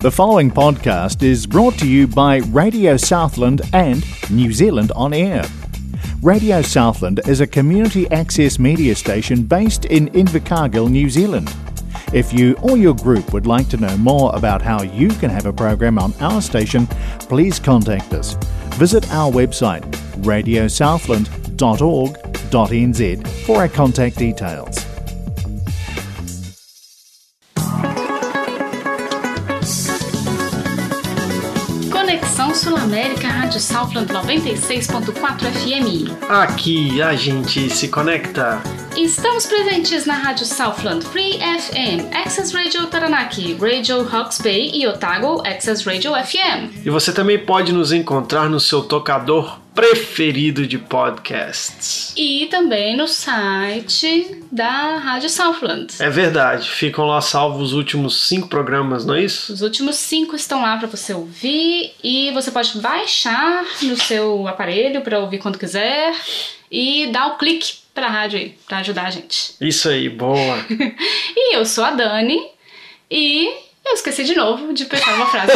The following podcast is brought to you by Radio Southland and New Zealand On Air. Radio Southland is a community access media station based in Invercargill, New Zealand. If you or your group would like to know more about how you can have a program on our station, please contact us. Visit our website radiosouthland.org.nz for our contact details. Sul América Rádio Southland 96.4 FM. Aqui a gente se conecta. Estamos presentes na Rádio Southland Free FM, Access Radio Taranaki, Radio Hawke's Bay e Otago Access Radio FM. E você também pode nos encontrar no seu tocador preferido de podcasts. E também no site da Rádio Southland. É verdade, ficam lá salvos os últimos cinco programas, não é isso? Os últimos cinco estão lá para você ouvir e você pode baixar no seu aparelho para ouvir quando quiser e dar o clique para a rádio aí, para ajudar a gente. Isso aí, boa. e eu sou a Dani e eu esqueci de novo de pensar uma frase.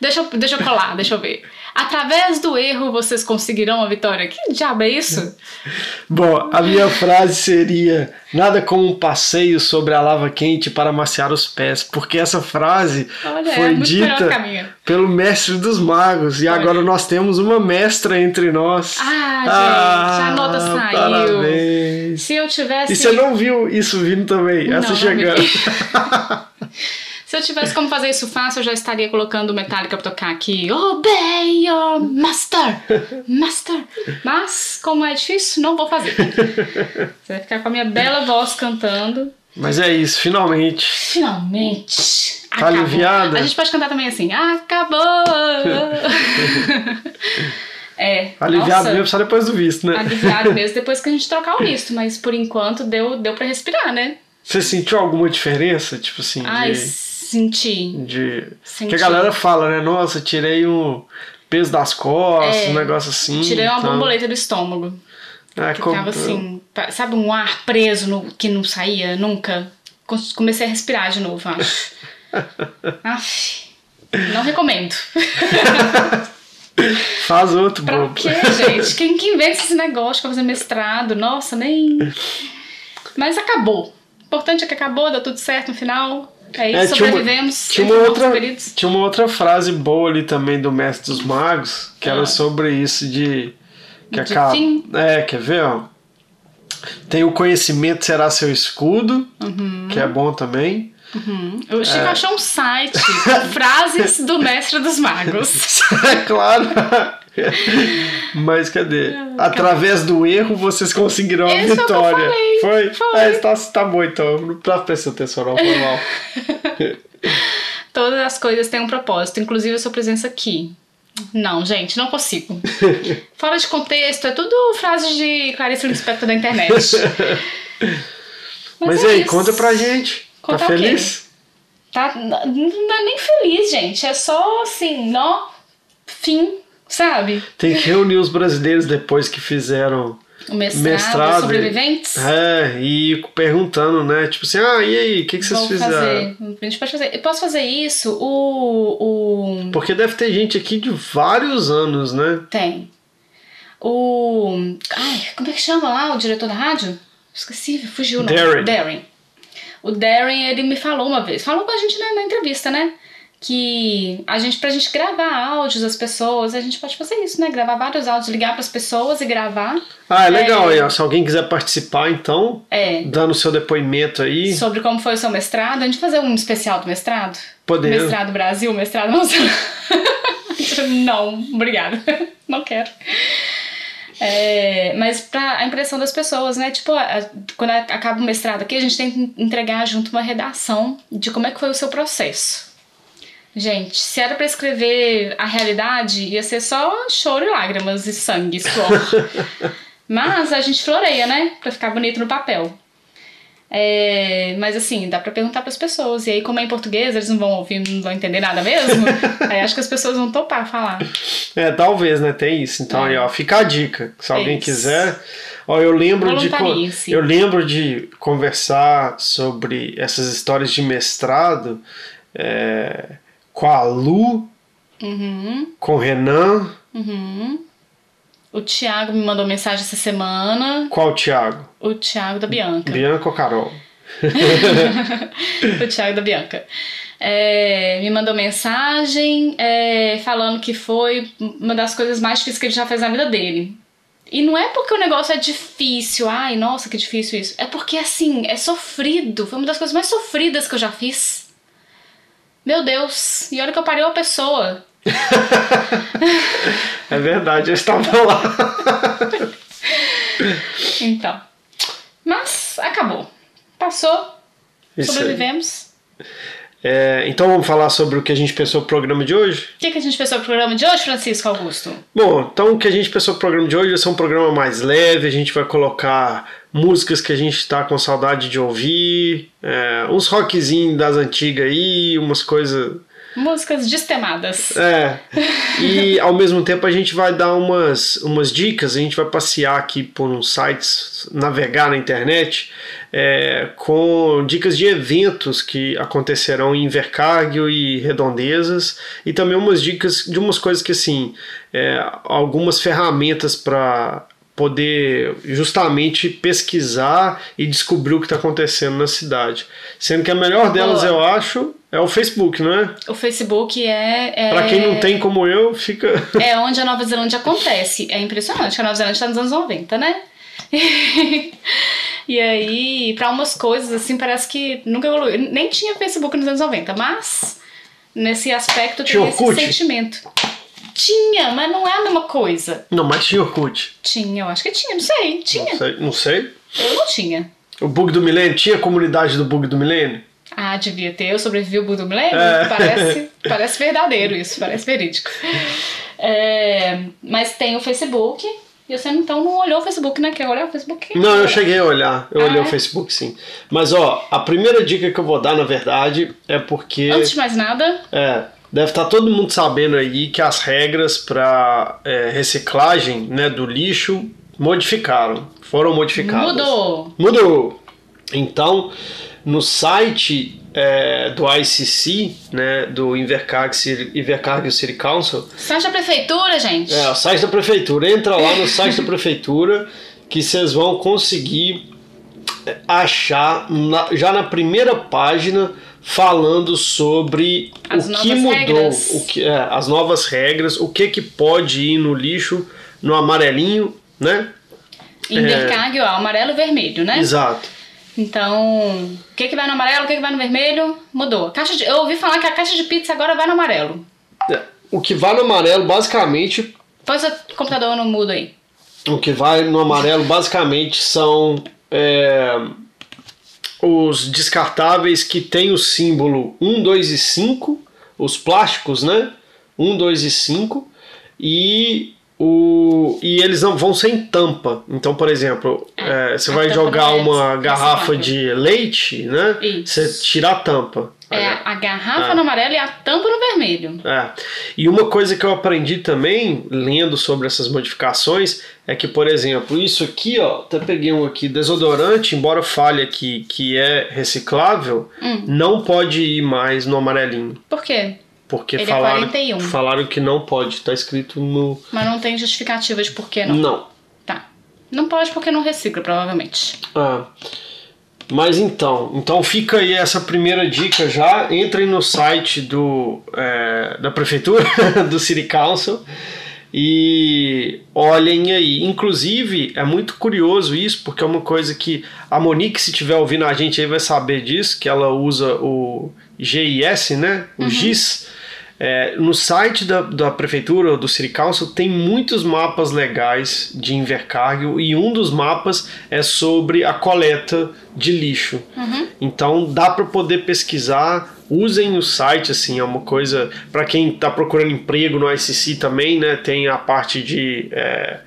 Deixa, eu, deixa eu colar, deixa eu ver. Através do erro vocês conseguirão a vitória. Que diabo é isso? Bom, a minha frase seria: nada como um passeio sobre a lava quente para amaciar os pés, porque essa frase Olha, foi é que a dita pelo mestre dos magos e Olha. agora nós temos uma mestra entre nós. Ah, gente, a nota saiu. Parabéns. Se eu tivesse. E você não viu isso vindo também? Essa Não, chegando. Se eu tivesse como fazer isso fácil, eu já estaria colocando Metallica pra tocar aqui. Obey your master! Master! Mas, como é difícil, não vou fazer. Você vai ficar com a minha bela voz cantando. Mas é isso, finalmente. Finalmente! Tá aliviada? A gente pode cantar também assim. Acabou! é. Aliviado nossa, mesmo só depois do visto, né? Aliviado mesmo depois que a gente trocar o visto, mas por enquanto deu, deu pra respirar, né? Você sentiu alguma diferença? Tipo assim, Ai, de. Senti. de... Senti. Que a galera fala, né? Nossa, tirei o peso das costas, É, um negócio assim. Tirei uma então. borboleta do estômago. É, Que como- tava assim, sabe, um ar preso no, que não saía nunca. Co- Comecei a respirar de novo, acho. Aff, não recomendo. Faz outro, Pra bobo. quê, gente? Quem que inventa esse negócio pra fazer mestrado? Nossa, nem. Mas acabou. O importante é que acabou, deu tudo certo no final. É É, tinha uma- sobrevivemos. Tinha uma, outra, tinha uma outra frase boa ali também do Mestre dos Magos, que era Ah. sobre isso de. Que De acaba- fim? É, quer ver, ó? Tem o conhecimento será seu escudo, que é bom também. O Chico achou um site com frases do Mestre dos Magos. é claro. Mas cadê? Através do erro vocês conseguirão a Esse é vitória. Foi? Foi. É, tá, tá bom então. Não presta atenção, não, foi mal. Todas as coisas têm um propósito, inclusive a sua presença aqui. Não, gente, não consigo. Fora de contexto, é tudo frase de Clarice Lispector da internet. Mas, é e aí, isso. conta pra gente. Contar tá quê? feliz? Tá, n- não é nem feliz, gente. É só assim, nó, fim, sabe? Tem que reunir os brasileiros depois que fizeram O mestrado, mestrado. sobreviventes. É, e perguntando, né? Tipo assim, ah, e aí, o que, que vocês fizeram? fazer. A gente pode fazer. Eu posso fazer isso? O. o... Porque deve ter gente aqui de vários anos, né? Tem. O. Ai, como é que chama lá o diretor da rádio? Esqueci, fugiu o nome. Darren. Darren. O Darren, ele me falou uma vez, falou com a gente na, na entrevista, né? Que a gente, pra gente gravar áudios das pessoas, a gente pode fazer isso, né? Gravar vários áudios, ligar pras pessoas e gravar. Ah, é legal. É. Se alguém quiser participar, então, É. dando o seu depoimento aí, Sobre como foi o seu mestrado. A gente fazer um especial do mestrado? podemos. Mestrado Brasil, mestrado não. não, obrigada. Não quero. É, mas pra a impressão das pessoas, né? Tipo, a- quando acaba o mestrado aqui, a gente tem que entregar junto uma redação de como é que foi o seu processo. Gente, se era pra escrever a realidade, ia ser só choro e lágrimas e sangue, suor. Mas a gente floreia, né? Pra ficar bonito no papel. É, mas assim, dá pra perguntar pras pessoas. E aí, como é em português, eles não vão ouvir, não vão entender nada mesmo. aí acho que as pessoas vão topar falar. É, talvez, né? Tem isso. Então, É. aí, ó, fica a dica. Se É alguém isso. quiser. Ó, eu lembro de. Eu lembro de conversar sobre essas histórias de mestrado. é, com a Lu, Uhum, com o Renan. uhum. O Thiago me mandou mensagem essa semana. Qual o Thiago? O Thiago da Bianca. Bianca ou Carol? o Thiago da Bianca. É, me mandou mensagem é, falando que foi uma das coisas mais difíceis que ele já fez na vida dele. E não é porque o negócio é difícil, ai, nossa, que difícil isso. É porque, assim, é sofrido. Foi uma das coisas mais sofridas que eu já fiz. Meu Deus. E olha que eu parei uma pessoa. É verdade, eu estava lá. Então. Mas acabou. Passou. Isso sobrevivemos. É, então vamos falar sobre o que a gente pensou no programa de hoje? O que, que a gente pensou no programa de hoje, Francisco Augusto? Bom, então o que a gente pensou no programa de hoje vai ser um programa mais leve, a gente vai colocar músicas que a gente está com saudade de ouvir, é, uns rockzinhos das antigas aí, umas coisas. Músicas destemadas. É. E ao mesmo tempo a gente vai dar umas, umas dicas, a gente vai passear aqui por uns sites, navegar na internet, é, com dicas de eventos que acontecerão em Invercargill e Redondezas, e também umas dicas de umas coisas que assim, é, algumas ferramentas para poder justamente pesquisar e descobrir o que está acontecendo na cidade. Sendo que a melhor delas, Boa. eu acho, é o Facebook, não é? O Facebook é. é Pra quem não tem como eu, fica. É onde a Nova Zelândia acontece. É impressionante que a Nova Zelândia tá nos anos 90, né? e aí, pra umas coisas, assim, parece que nunca evoluiu. Nem tinha Facebook nos anos 90, mas nesse aspecto tem esse sentimento. Tinha, mas não é a mesma coisa. Não, mas tinha Orkut. Tinha, eu acho que tinha, não sei. Tinha. Não sei. Não sei. Eu não tinha. O bug do milênio? Tinha comunidade do bug do milênio? Ah, devia ter. Eu sobrevivi ao Milênio? É. Parece, parece verdadeiro isso, parece verídico. É, mas tem o Facebook. E você então não olhou o Facebook, né? Quer olhar o Facebook? Não, eu cheguei a olhar. Eu Ah, olhei é? o Facebook sim. Mas ó, a primeira dica que eu vou dar, na verdade, é porque. Antes de mais nada, É, deve estar todo mundo sabendo aí que as regras para reciclagem né, do lixo modificaram. Foram modificadas. mudou. Mudou. Então, no site é, do ICC, né, do Invercargill City, Council, Site da prefeitura, gente. é, o site da prefeitura. Entra lá no site da prefeitura que vocês vão conseguir achar na- já na primeira página falando sobre As o que mudou, regras. o que, é, as novas regras, o que que pode ir no lixo no amarelinho, né? Invercargill, ó, amarelo e vermelho, né? Exato. Então, o que, que vai no amarelo, o que, que vai no vermelho? Mudou. Caixa de- eu ouvi falar que a caixa de pizza agora vai no amarelo. É, O que vai no amarelo, basicamente, Põe seu computador no mudo aí. O que vai no amarelo basicamente são é, os descartáveis que tem o símbolo 1, 2 e 5, os plásticos, né? 1, 2 e 5, e, o, e eles não vão sem tampa. Então, por exemplo, é, você a vai jogar é uma garrafa de leite, né? Isso. Você tira a tampa. É a garrafa Ah. no amarelo e a tampa no vermelho. É. E uma coisa que eu aprendi também, lendo sobre essas modificações, é que, por exemplo, isso aqui, ó, até peguei um aqui, desodorante, embora fale aqui que é reciclável, Hum. não pode ir mais no amarelinho. Por quê? Porque Ele é falaram, 41. falaram que não pode, tá escrito no. Mas não tem justificativa de por que não. Não. Tá. Não pode porque não recicla, provavelmente. Ah. Mas então, então fica aí essa primeira dica já. Entrem no site do, é, da prefeitura, do City Council, e olhem aí. Inclusive, é muito curioso isso, porque é uma coisa que a Monique, se estiver ouvindo a gente aí, vai saber disso, que ela usa o GIS, né? O GIS. É, no site da, da prefeitura ou do City Council tem muitos mapas legais de Invercargill e um dos mapas é sobre a coleta de lixo. Então dá para poder pesquisar. Usem o site, assim, é uma coisa para quem está procurando emprego no ICC também, né? Tem a parte de é,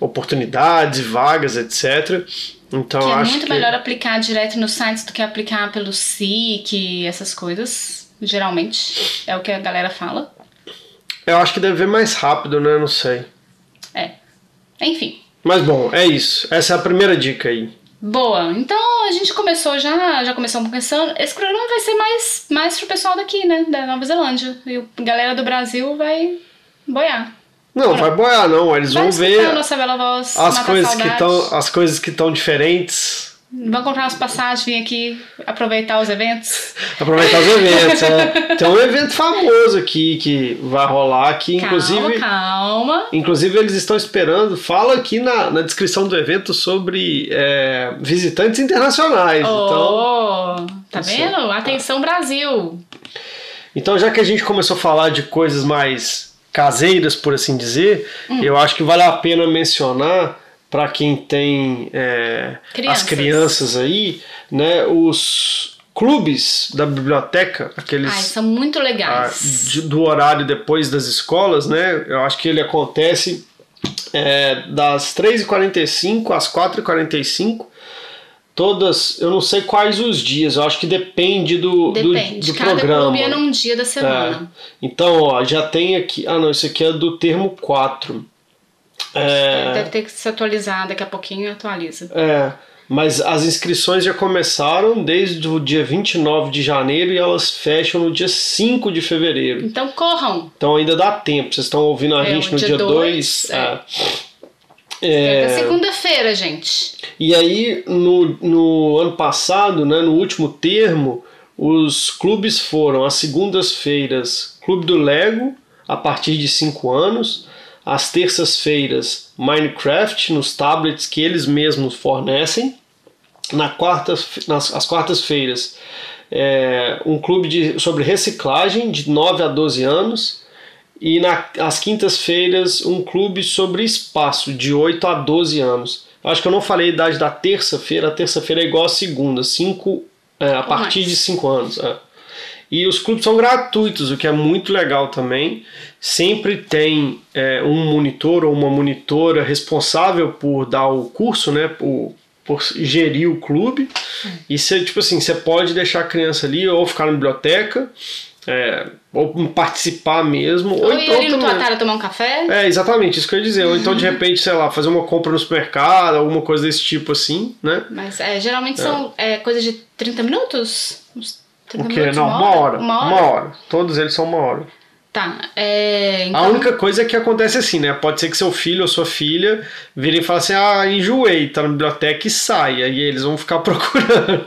oportunidades, vagas, etc. Então que é muito que melhor aplicar direto nos sites do que aplicar pelo SIC, essas coisas. Geralmente. É o que a galera fala. eu acho que deve ver mais rápido, né? Não sei. É. Enfim. Mas bom, é isso. Essa é a primeira dica aí. Boa. Então a gente começou já, já começamos pensando. Esse programa vai ser mais, mais pro pessoal daqui, né? Da Nova Zelândia. E a galera do Brasil vai boiar. Não, vai boiar não, eles Vai vão ver a nossa bela voz, as coisas, que tão, as coisas que estão diferentes. Vão comprar umas passagens, vir aqui aproveitar os eventos. Aproveitar os eventos. é. Tem um evento famoso aqui que vai rolar aqui, inclusive. Calma, calma. Inclusive, eles estão esperando. Fala aqui na, na descrição do evento sobre é, visitantes internacionais. Então, Oh, tá Isso. vendo? Atenção, Brasil. então, já que a gente começou a falar de coisas mais caseiras, por assim dizer, Hum. eu acho que vale a pena mencionar para quem tem é, as Crianças. crianças aí, né, os clubes da biblioteca, aqueles Ai, são muito legais. de- do horário depois das escolas, né? Eu acho que ele acontece é, das 3h45 às 4h45. Todas, eu não sei quais os dias, eu acho que depende do, do- Depende. do, Cada programa. clube é num dia da semana. É. Então, ó, já tem aqui. Ah, não, isso aqui é do termo 4. É, Deve ter que se atualizar daqui a pouquinho e atualiza. é, mas as inscrições já começaram desde o dia 29 de janeiro e elas fecham no dia 5 de fevereiro. Então corram. Então ainda dá tempo. Vocês estão ouvindo a É, gente no dia dia dois, 2. é. É. É segunda-feira, gente. E aí, no, no ano passado, né, no último termo, os clubes foram às segundas-feiras Clube do Lego, a partir de 5 anos, às terças-feiras Minecraft, nos tablets que eles mesmos fornecem, na quarta, nas as quartas-feiras é, um clube de, sobre reciclagem de 9 a 12 anos, e na, às quintas-feiras um clube sobre espaço de 8 a 12 anos. Acho que eu não falei a idade da terça-feira, a terça-feira é igual a segunda, cinco, é, a Ou partir mais. de 5 anos. é. E os clubes são gratuitos, o que é muito legal também. Sempre tem é, um monitor ou uma monitora responsável por dar o curso, né? Por, por gerir o clube. E você, tipo assim, você pode deixar a criança ali ou ficar na biblioteca, é, ou participar mesmo. Ou, Ou ir então ali no também- tomar um café. é, exatamente, isso que eu ia dizer. Ou então, de repente, sei lá, fazer uma compra no supermercado, alguma coisa desse tipo assim, né? Mas é, geralmente são é, coisa de 30 minutos? Uns 30 O quê? Não, uma hora. Uma hora? Uma hora. Todos eles são uma hora. Tá. É, então, A única coisa é que acontece assim, né? Pode ser que seu filho ou sua filha virem e falem assim: ah, enjoei, tá na biblioteca e saia. E eles vão ficar procurando.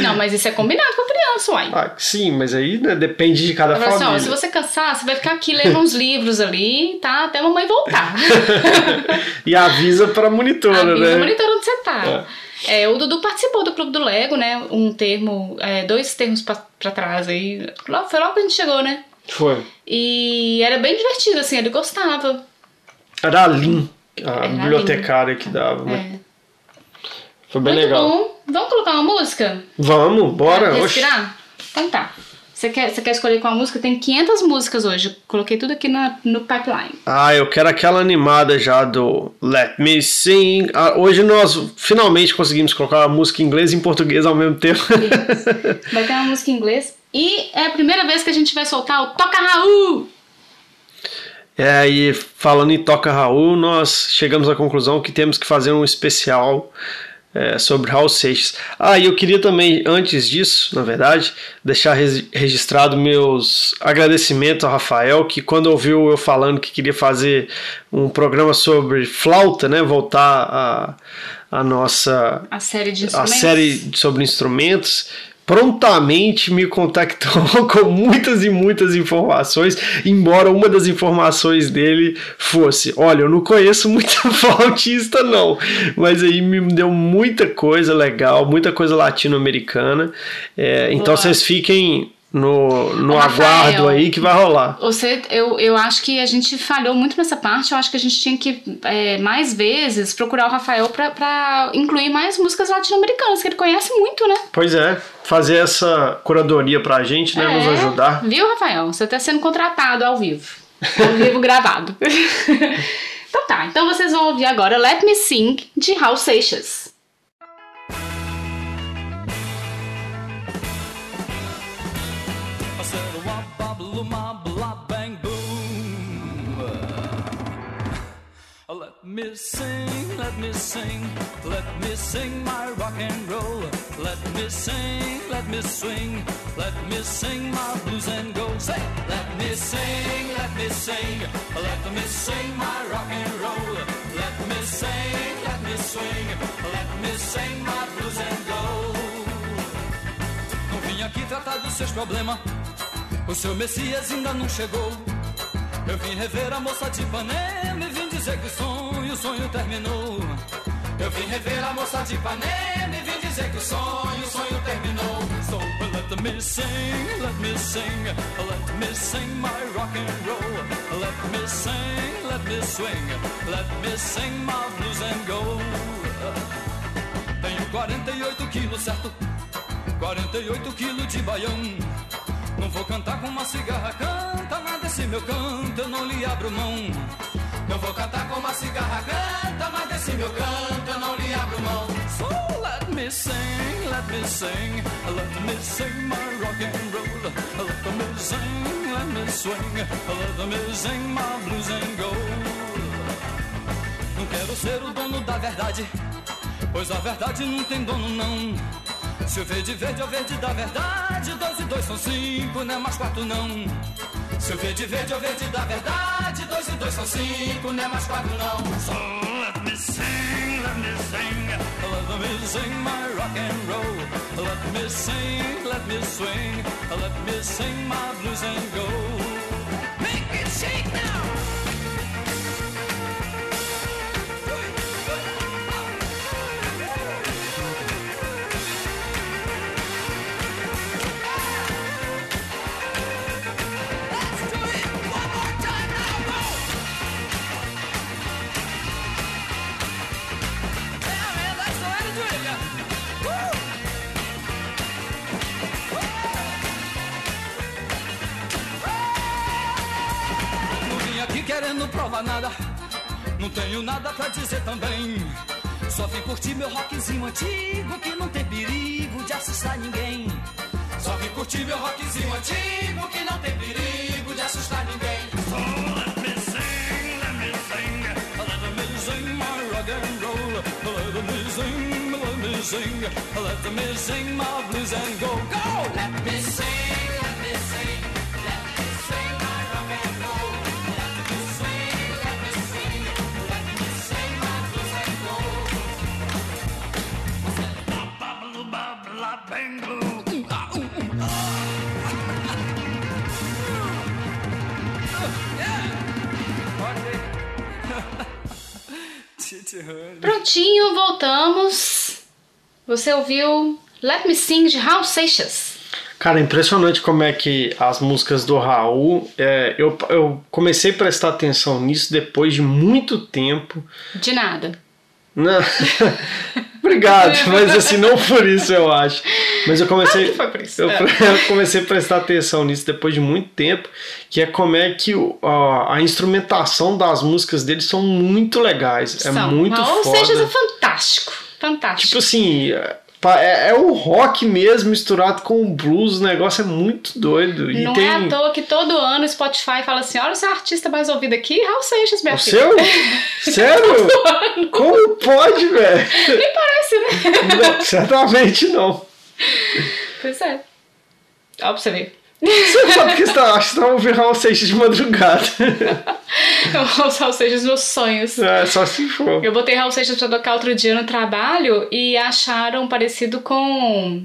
Não, mas isso é combinado com a criança, uai. Ah, sim, mas aí né, depende de cada Ela fala assim, ó, família. se você cansar, você vai ficar aqui lendo uns livros ali, tá? Até a mamãe voltar. E avisa pra monitora, Avisa né? o monitor onde você tá. É, o Dudu participou do Clube do Lego, né? Um termo, é, dois termos pra, pra trás aí. Logo- Foi logo que a gente chegou, né? Foi. E era bem divertido, assim, ele gostava. Era a Lin, a Era bibliotecária que dava, né? É. Foi bem Muito legal. bom. Vamos colocar uma música? Vamos, bora. Pra Oxi. respirar? Então tá. Você quer, você quer escolher qual música? Tem 500 músicas hoje. Coloquei tudo aqui na, no pipeline. Ah, eu quero aquela animada já do Let Me Sing. Ah, hoje nós finalmente conseguimos colocar a música em inglês e em português ao mesmo tempo. Vai ter uma música em inglês. E é a primeira vez que a gente vai soltar o Toca Raul! É, e falando em Toca Raul, nós chegamos à conclusão que temos que fazer um especial é, sobre Raul Seixas. Ah, e eu queria também, antes disso, na verdade, deixar registrado meus agradecimentos ao Rafael, que quando ouviu eu falando que queria fazer um programa sobre flauta, né, voltar a, a nossa A série de a série sobre instrumentos prontamente me contactou com muitas e muitas informações, embora uma das informações dele fosse, olha, eu não conheço muita flautista não, mas aí me deu muita coisa legal, muita coisa latino-americana, É, então vocês fiquem no, no Rafael. aguardo aí que vai rolar. Você, eu, eu acho que a gente falhou muito nessa parte. Eu acho que a gente tinha que, é, mais vezes, procurar o Rafael pra, pra incluir mais músicas latino-americanas, que ele conhece muito, né? Pois é, fazer essa curadoria pra gente, né, nos É. ajudar. Viu, Rafael? Você tá sendo contratado ao vivo. Ao vivo gravado. então tá, então vocês vão ouvir agora Let Me Sing, de Raul Seixas. Loom bop bang boom. Let me sing, let me sing, let me sing my rock and roll. Let me sing, let me swing, let me sing my blues and go. Say, let me sing, let me sing, let me sing my rock and roll. Let me sing, let me swing, let me sing my blues and go. Não vim aqui tratar dos seus problemas, o seu Messias ainda não chegou. Eu vim rever a moça de Ipanema e vim dizer que o sonho, o sonho terminou. Eu vim rever a moça de Ipanema e vim dizer que o sonho, o sonho terminou. So let me sing, let me sing, let me sing my rock and roll. Let me sing, let me swing, let me sing my blues and go. Tenho 48 quilos, certo? 48 quilos de baião. Não vou cantar com uma cigarra, canta, mas desse meu canto eu não lhe abro mão. Não vou cantar com uma cigarra, canta, mas desse meu canto eu não lhe abro mão. So let me sing, let me sing, let me sing my rock and roll. Let me sing, let me swing, let me sing my blues and go. Não quero ser o dono da verdade, pois a verdade não tem dono não. Se o verde verde é o verde da verdade, dois e dois são cinco, não é mais quatro não. Se o verde verde é o verde da verdade, dois e dois são cinco, não é mais quatro não. So let me sing, let me sing, let me sing my rock and roll. Let me sing, let me swing, let me sing my blues and go. Make it shake now. Tenho nada pra dizer também. Só vim curtir meu rockzinho antigo que não tem perigo de assustar ninguém. Só vim curtir meu rockzinho antigo que não tem perigo de assustar ninguém. So let me sing, let me sing, let me sing my rock and roll. Let me sing, let me sing, let me sing my blues and go, go. Let me sing, let me sing, Yeah. Prontinho, voltamos. Você ouviu Let Me Sing de Raul Seixas. Cara, impressionante como é que as músicas do Raul. é, eu, eu comecei a prestar atenção nisso depois de muito tempo. De nada. Não. Obrigado, mas assim, não por isso eu acho. Mas eu comecei. Ah. Eu, É. eu comecei a prestar atenção nisso depois de muito tempo, que é como é que a, instrumentação das músicas dele são muito legais. É São. muito Raul foda. Seixas é fantástico. Fantástico. Tipo assim, é, é o rock mesmo misturado com o blues, o negócio é muito doido. E não tem é à toa que todo ano o Spotify fala assim: olha o seu artista mais ouvido aqui, Raul Seixas, minha o filha. seu? Sério? Como pode, velho? Nem parece, né? Não, certamente não. Pois é. Ó, pra você ver. Você sabe que você tá, acho que você tá ouvindo Raul Seixas de madrugada. Os Raul Seixas, meus sonhos. É, só se for. Eu botei Raul Seixas pra tocar outro dia no trabalho e acharam parecido com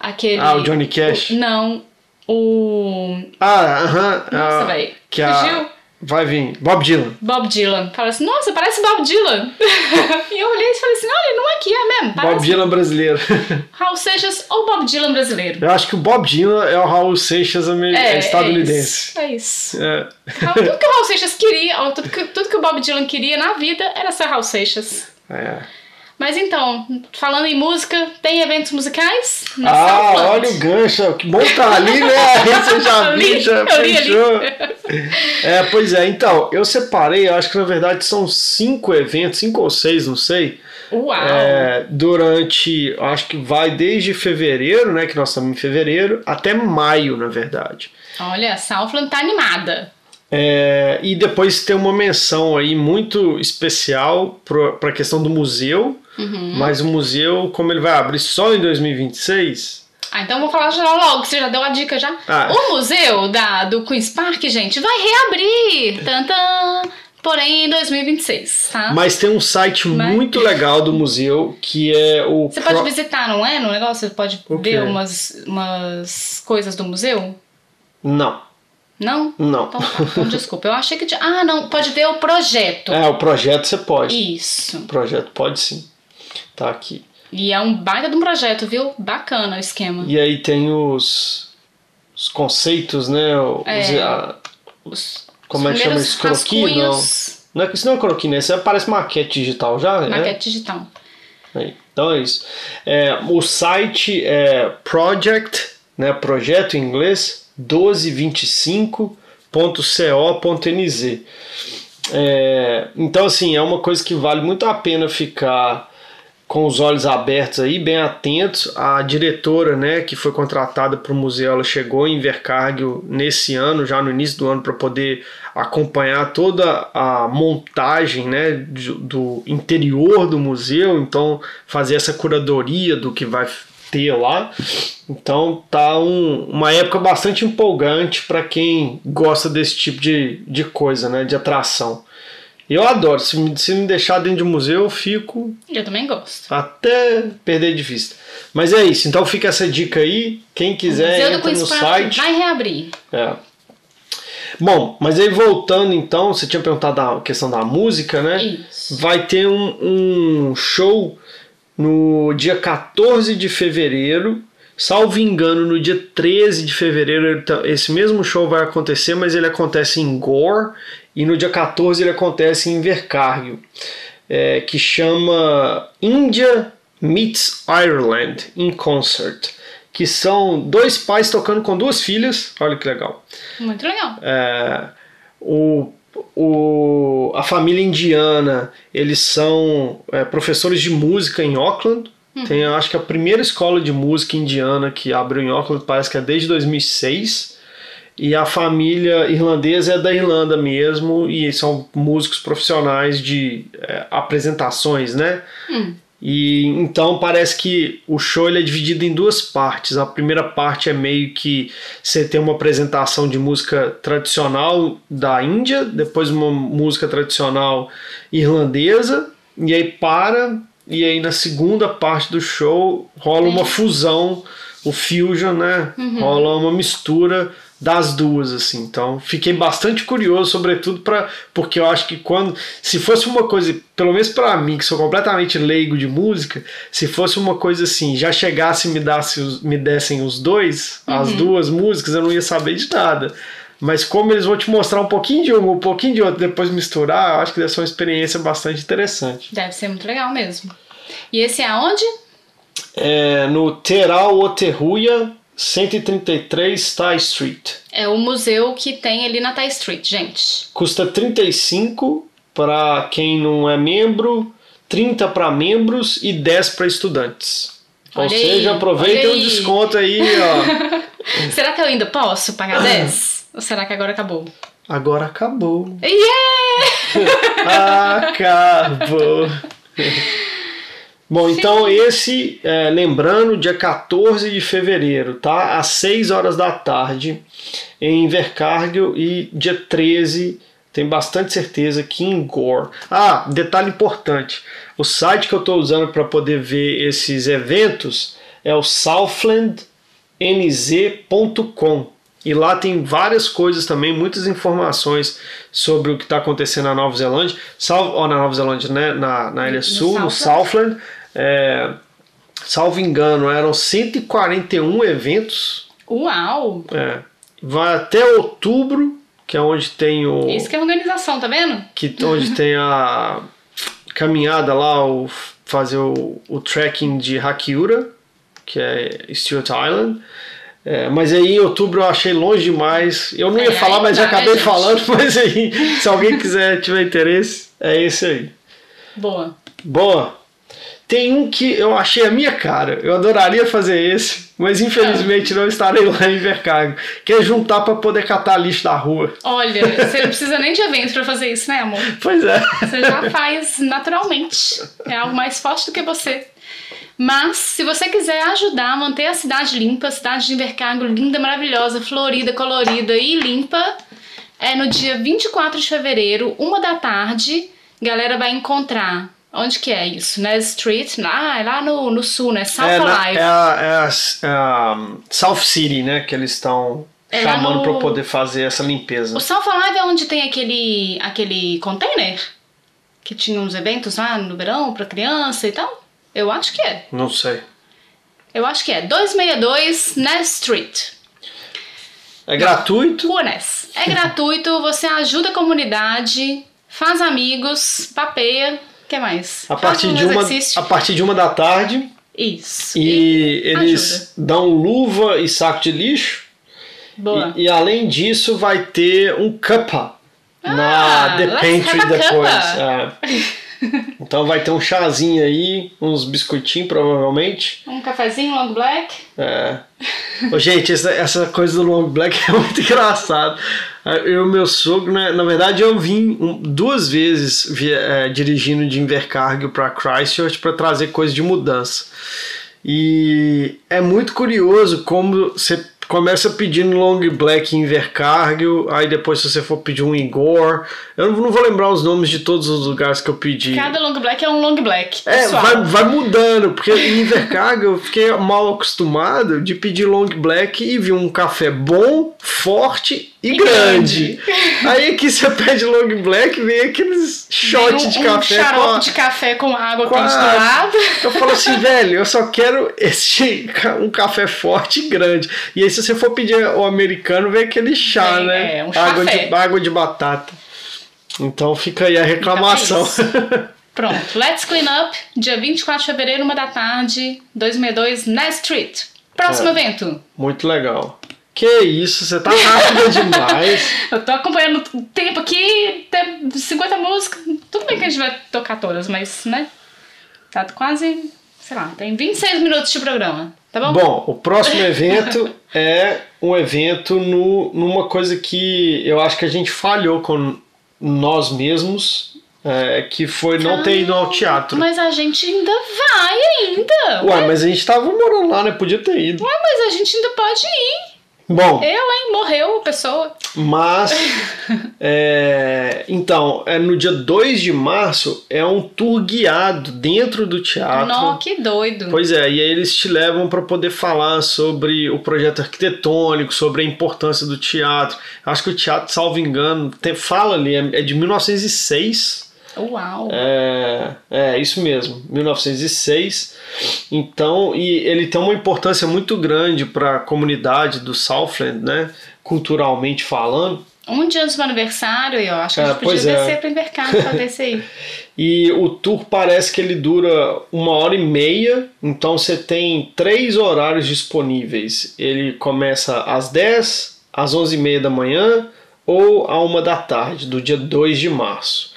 aquele. Ah, o Johnny Cash? o- não, o. Ah, aham. Nossa, ah, velho. Que a... Vai vir. Bob Dylan. Bob Dylan. Fala assim, nossa, parece Bob Dylan. e eu olhei e falei assim, olha, não é que é mesmo. Bob Parece Dylan brasileiro. Raul Seixas ou Bob Dylan brasileiro. Eu acho que o Bob Dylan é o Raul Seixas amer- É, estadunidense. É isso. É. Raul- Tudo que o Raul Seixas queria, tudo que, tudo que o Bob Dylan queria na vida era ser Raul Seixas. É. Mas então, falando em música, tem eventos musicais? Na Ah, olha o gancho. Que bom tá ali, né? Você já Eu viu, li, já fechou. É, pois é. Então, eu separei, acho que na verdade são cinco eventos, cinco ou seis, não sei. Uau! É, durante, acho que vai desde fevereiro, né? Que nós estamos em fevereiro, até maio, na verdade. Olha, a Southland tá animada. É, e depois tem uma menção aí muito especial para a questão do museu, Uhum. mas o museu, como ele vai abrir só em 2026, Ah, então eu vou falar já logo, que você já deu a dica já. Ah. O museu da, do Queen's Park, gente, vai reabrir. Tantã, porém em 2026, tá? mas tem um site Mas- muito legal do museu que é o Você Pro- pode visitar, não é? No negócio, você pode O quê? ver umas, umas coisas do museu? Não, Não? não. Então, então desculpa. Eu achei que. Ah, não, pode ver o projeto. É, o projeto você pode. Isso. O projeto pode sim. Tá aqui. E é um baita de um projeto, viu? Bacana o esquema. E aí tem os, os conceitos, né? Os, É. a- Os, como é os que chama isso? Croquis? Não. não é que isso não é croquis, né? Isso parece maquete digital já, né? Maquete digital. Aí, Então é isso. É, o site é project, né, projeto em inglês, 1225.co.nz. É, então, assim, é uma coisa que vale muito a pena ficar com os olhos abertos aí, bem atentos. A diretora, né, que foi contratada para o museu, ela chegou em Vercargill nesse ano, já no início do ano, para poder acompanhar toda a montagem, né, do, do interior do museu, então fazer essa curadoria do que vai ter lá. Então tá um- uma época bastante empolgante para quem gosta desse tipo de, de coisa, né, de atração. Eu adoro, se me, se me deixar dentro de um museu, eu fico Eu também gosto. até perder de vista. Mas é isso, então fica essa dica aí. Quem quiser, entra no site. vai reabrir. É. Bom, mas aí voltando então, você tinha perguntado a questão da música, né? Isso. Vai ter um, um show no dia 14 de fevereiro. Salvo engano, no dia 13 de fevereiro tá- esse mesmo show vai acontecer, mas ele acontece em Gore e no dia 14 ele acontece em Invercargill, é, que chama India Meets Ireland in Concert, que são dois pais tocando com duas filhas, olha que legal. Muito legal. É, o, o, a família indiana, eles são é, professores de música em Auckland. Tem, eu acho que a primeira escola de música indiana que abriu em Auckland parece que é desde 2006. E a família irlandesa é da Irlanda mesmo e são músicos profissionais de é, apresentações, né? E então parece que o show ele é dividido em duas partes. A primeira parte é meio que você tem uma apresentação de música tradicional da Índia, depois uma música tradicional irlandesa, e aí para, e aí na segunda parte do show rola uma fusão, o fusion, né? Rola uma mistura das duas assim. Então, fiquei bastante curioso, sobretudo para porque eu acho que quando se fosse uma coisa, pelo menos para mim que sou completamente leigo de música, se fosse uma coisa assim, já chegasse e me desse os- me dessem os dois, as duas músicas, eu não ia saber de nada. Mas como eles vão te mostrar um pouquinho de um, um pouquinho de outro, depois misturar, eu acho que deve ser uma experiência bastante interessante. Deve ser muito legal mesmo. E esse é aonde? É, no Teral Oterruia 133 Thai Street. É o museu que tem ali na Thai Street, gente. Custa 35 para quem não é membro, 30 para membros e 10 para estudantes. Ou Olha seja, aí, aproveita aí. desconto aí, ó. Será que eu ainda posso pagar 10? Ou será que agora acabou? Agora acabou. Yeah! Acabou. Bom, então esse, é, lembrando, dia 14 de fevereiro, tá? Às 6 horas da tarde, em Invercargill, e dia 13, tem bastante certeza que em Gore. Ah, detalhe importante: o site que eu estou usando para poder ver esses eventos é o southlandnz.com. E lá tem várias coisas também, muitas informações sobre o que está acontecendo na Nova Zelândia, salvo, ó, na Nova Zelândia, né? na, na Ilha No Sul, no Southland. Southland. É, salvo engano, eram 141 eventos. Uau! é. vai até outubro, que é onde tem o. Isso que é organização, tá vendo? que onde tem a caminhada lá, o, fazer o, o trekking de Hakiura, que é Stuart Island. É, mas aí em outubro eu achei longe demais. Eu não ia É, falar, mas já tá, acabei gente? falando. Mas aí, se alguém quiser tiver interesse, é esse aí. Boa. Boa. Tem um que eu achei a minha cara. Eu adoraria fazer esse, mas infelizmente não estarei lá em Invercargo. Que é juntar para poder catar lixo da rua. Olha, você não precisa nem de evento pra fazer isso, né, amor? Pois é. Você já faz naturalmente. É algo mais forte do que você. Mas, se você quiser ajudar a manter a cidade limpa, a cidade de Invercargo linda, maravilhosa, florida, colorida e limpa, é no dia 24 de fevereiro, uma da tarde, galera vai encontrar. Onde que é isso? Na Street? Ah, é lá no, no sul, né? South É, na- Alive. é a, é a- é a South City, né? Que eles estão É chamando no- para poder fazer essa limpeza. O South Alive é onde tem aquele, aquele container que tinha uns eventos lá no verão pra criança e tal? Eu acho que é. Não sei. Eu acho que é. 262 Ness Street. É gratuito. Rua Ness. É gratuito, você ajuda a comunidade, faz amigos, papeia. O que mais? A partir, de uma, exercício. a partir de uma da tarde. Isso. E eles ajuda. dão luva e saco de lixo. Boa. E, e além disso, vai ter um cuppa na Ah, The let's Pantry depois. É. Então vai ter um chazinho aí, uns biscoitinhos provavelmente. Um cafezinho long black. É. Ô, gente, essa, essa coisa do long black é muito engraçado. Eu e meu sogro, né, na verdade, eu vim duas vezes via- é, dirigindo de Invercargill para Christchurch para trazer coisa de mudança. E é muito curioso como você começa pedindo long black em Invercargill, aí depois se você for pedir um em Gore, eu não, vou lembrar os nomes de todos os lugares que eu pedi. Cada long black é um long black. É, vai, vai mudando, porque em Invercargill eu fiquei mal acostumado de pedir long black e vi um café bom, forte e, grande. grande. Aí aqui você pede long black, vem aqueles shots Vem um, de um café com xarope a, de café com água com. Eu falo assim, velho, eu só quero esse um café forte e grande. E aí se você for pedir o americano, vem aquele chá, Vem, né? é, um água, chafé. de, água de batata. Então fica aí a reclamação. Pronto, Let's Clean Up, dia 24 de fevereiro, uma da tarde, 262 Ness Street. Próximo É. evento. Muito legal. Que isso, você tá rápida demais. Eu tô acompanhando o tempo aqui, tem 50 músicas. Tudo bem que a gente vai tocar todas, mas, né? Tá quase, sei lá, tem 26 minutos de programa, tá bom? Bom, o próximo evento é um evento no, numa coisa que eu acho que a gente falhou com nós mesmos, é, que foi não ter ido ao teatro. Mas a gente ainda vai ainda. Ué, mas a gente tava morando lá, né? Podia ter ido. Ué, mas a gente ainda pode ir. Bom, Eu, hein? Morreu a pessoa. mas. é, então, é no dia 2 de março é um tour guiado dentro do teatro. Nó, que doido. Pois é, e aí eles te levam para poder falar sobre o projeto arquitetônico, sobre a importância do teatro. Acho que o teatro, salvo engano, tem, fala ali, é é de 1906. Uau. É, é, isso mesmo, 1906. Então, e ele tem uma importância muito grande para a comunidade do Southland, né? Culturalmente falando. Um dia antes do meu aniversário, eu acho que a É, gente podia é. descer pra Invercado pra ter esse aí. E o tour parece que ele dura uma hora e meia, então você tem três horários disponíveis. Ele começa às 10, às 11 e meia da manhã ou à uma da tarde, do dia 2 de março.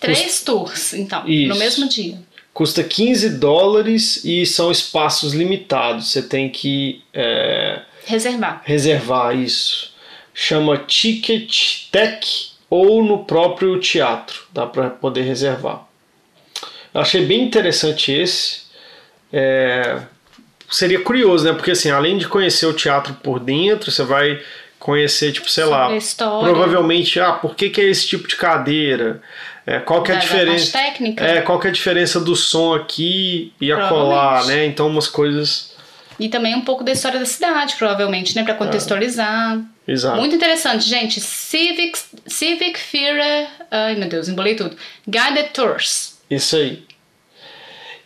Três tours, então, Isso. no mesmo dia. Custa 15 dólares e são espaços limitados. Você tem que é, Reservar. reservar isso. Chama Ticket Tech ou no próprio teatro. Dá para poder reservar. Eu achei bem interessante esse. É, seria curioso, né? Porque assim, além de conhecer o teatro por dentro, você vai conhecer, tipo, sei Sobre lá, provavelmente, ah, por que, que é esse tipo de cadeira? É, qual que é a Da- da diferença? parte técnica. É, qual que é a diferença do som aqui e acolá, né? Então umas coisas. E também um pouco da história da cidade, provavelmente, né? Pra contextualizar. Exato. Muito interessante, gente. Civic, Civic Fear. Ai, meu Deus, embolei tudo. Guided Tours. Isso aí.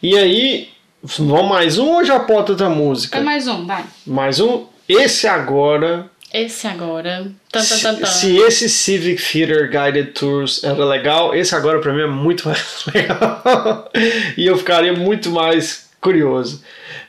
E aí, vamos mais um ou já bota outra música? É mais um, vai. Mais um. Esse agora. Esse agora. Tan, tan, Se, tan, tan. se esse Civic Theater Guided Tours era legal, esse agora pra mim é muito mais legal. e eu ficaria muito mais curioso.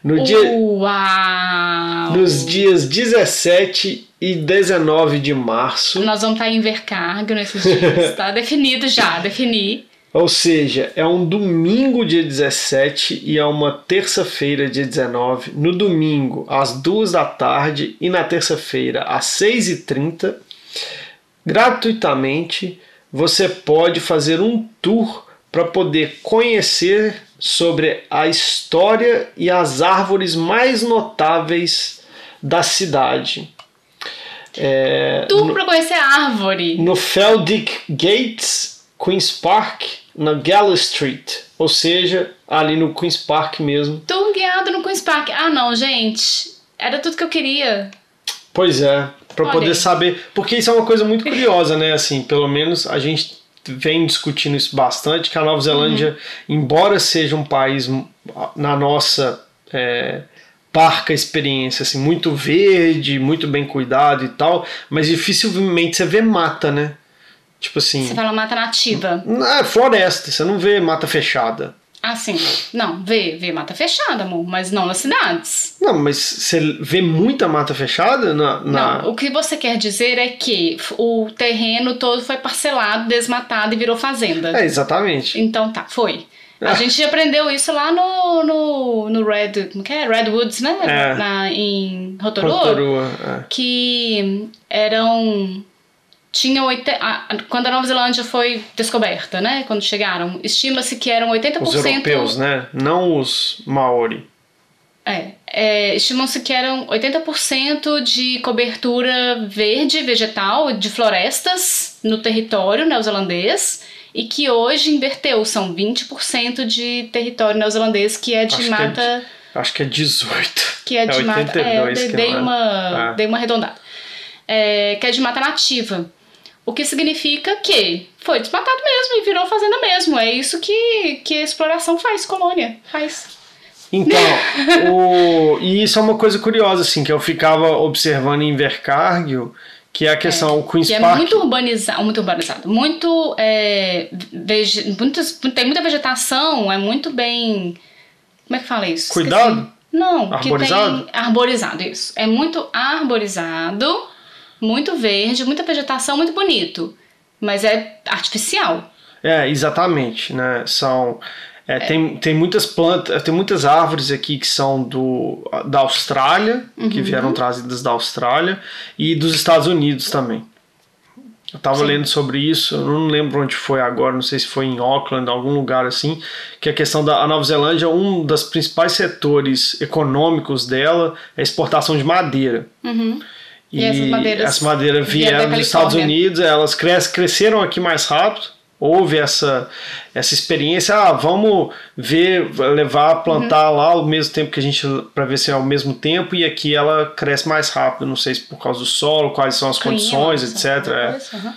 No dia, Uau! nos dias 17 e 19 de março. Nós vamos estar em Vercargo nesses dias, tá? Definido já, defini. Ou seja, é um domingo, dia 17, e é uma terça-feira, dia 19. No domingo, às 2 da tarde, e na terça-feira, às 6h30, gratuitamente, você pode fazer um tour para poder conhecer sobre a história e as árvores mais notáveis da cidade. É, Tour para conhecer a árvore. no Feldick Gates, Queen's Park, na Gala Street, ou seja, ali no Queen's Park mesmo. Tour guiado no Queen's Park. Ah, não, gente. Era tudo que eu queria. Pois é, para poder saber, porque isso é uma coisa muito curiosa, né? Assim, pelo menos a gente vem discutindo isso bastante, que a Nova Zelândia, embora seja um país na nossa é, parca experiência, assim, muito verde, muito bem cuidado e tal, mas dificilmente você vê mata, né? Tipo assim, Você fala mata nativa. é floresta, você não vê mata fechada. Ah, sim. Não, vê, vê mata fechada, amor, mas não nas cidades. Não, mas você vê muita mata fechada na. na... Não, o que você quer dizer é que o terreno todo foi parcelado, desmatado e virou fazenda. É, exatamente. Então tá, foi. A Ah. gente aprendeu isso lá no, no, no Red. Como que é? Redwoods, né? É. Na, em Rotorua. Rotorua, é. Que eram. Tinham. oite- a- Quando a Nova Zelândia foi descoberta, né? Quando chegaram, estima-se que eram 80%. Os europeus, né? Não os Maori. É, é, estimam-se que eram 80% de cobertura verde, vegetal, de florestas no território neozelandês e que hoje inverteu, são 20% de território neozelandês que é de Acho que é mata, Acho que é 18. que é de mata, é, 82 dei, que dei é. uma, É. dei uma arredondada, É, que é de mata nativa. O que significa que foi desmatado mesmo e virou fazenda mesmo. É isso que, que a exploração faz, colônia faz. Então, o... e isso é uma coisa curiosa, assim, que eu ficava observando em Invercargill, que é a questão, o Queen's Que é Park... muito urbanizado, muito urbanizado, muito, é, vege- muitos- tem muita vegetação, é muito bem, como é que fala isso? Cuidado? Esqueci. Não, Arborizado? que tem arborizado isso. É muito arborizado, muito verde, muita vegetação, muito bonito, mas é artificial. É, exatamente, né? São é, Tem, tem muitas plantas, tem muitas árvores aqui que são do, da Austrália, que Uhum. vieram trazidas da Austrália, e dos Estados Unidos também. Eu tava Sim. lendo sobre isso, eu não lembro onde foi agora, não sei se foi em Auckland, algum lugar assim, que a questão da a Nova Zelândia, um dos principais setores econômicos dela é a exportação de madeira. E essas madeiras essa madeira vieram dos Estados. Unidos, elas cres, cresceram aqui mais rápido. Houve essa, essa experiência, ah, vamos ver, levar, plantar Uhum. lá ao mesmo tempo que a gente, para ver se é ao mesmo tempo, e aqui ela cresce mais rápido, não sei se por causa do solo, quais são as condições, Clima, etc. essa é. aham.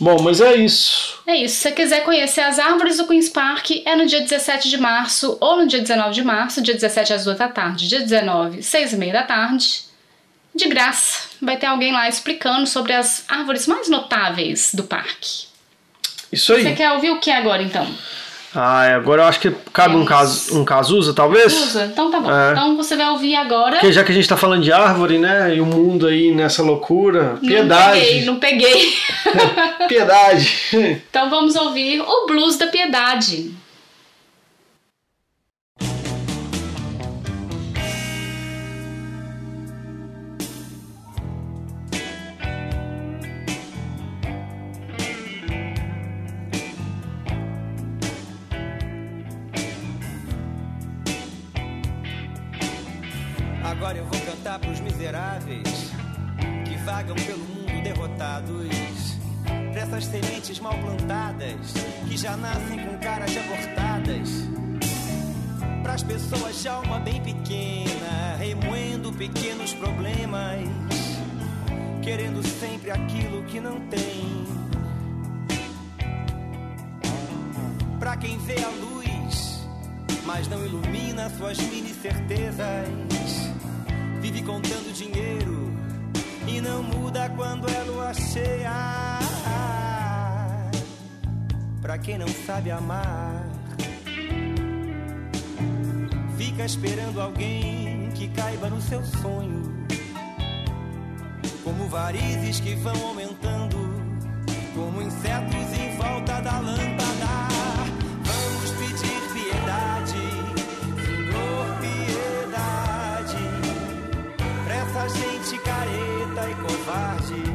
Bom, mas é isso. É isso. Se você quiser conhecer as árvores do Queen's Park, é no dia 17 de março ou no dia 19 de março, dia 17 às 2 da tarde, dia 19, 6 e meia da tarde. De graça. Vai ter alguém lá explicando sobre as árvores mais notáveis do parque. Isso aí. Você quer ouvir o que agora, então? Ah, é, agora eu acho que cabe um, caso, um Cazuza, talvez? Usa? Então tá bom. É. Então você vai ouvir agora. Porque já que a gente tá falando de árvore, né? E o mundo aí nessa loucura. Não Piedade. peguei, não peguei. Piedade. então vamos ouvir o Blues da Piedade. Cantar pros miseráveis que vagam pelo mundo derrotados. Pra essas sementes mal plantadas que já nascem com caras abortadas. Pras pessoas de alma bem pequena, remoendo pequenos problemas, querendo sempre aquilo que não tem. Pra quem vê a luz, mas não ilumina suas mini certezas. Vive contando dinheiro e não muda quando é lua cheia. Pra quem não sabe amar, fica esperando alguém que caiba no seu sonho. Como varizes que vão aumentando, como insetos em volta da lâmpada. covarde.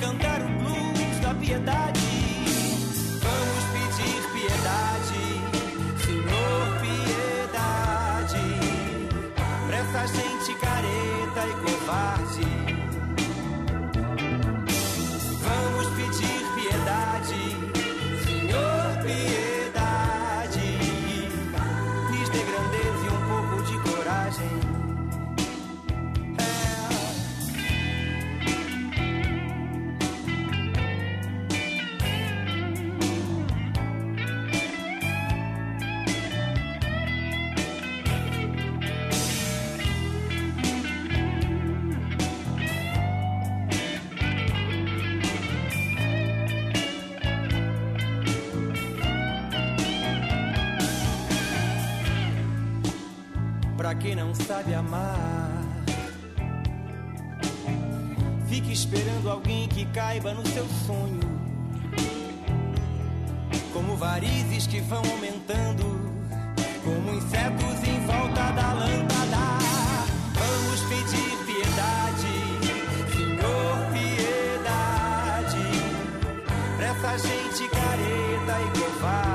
Cantar careta e covarde.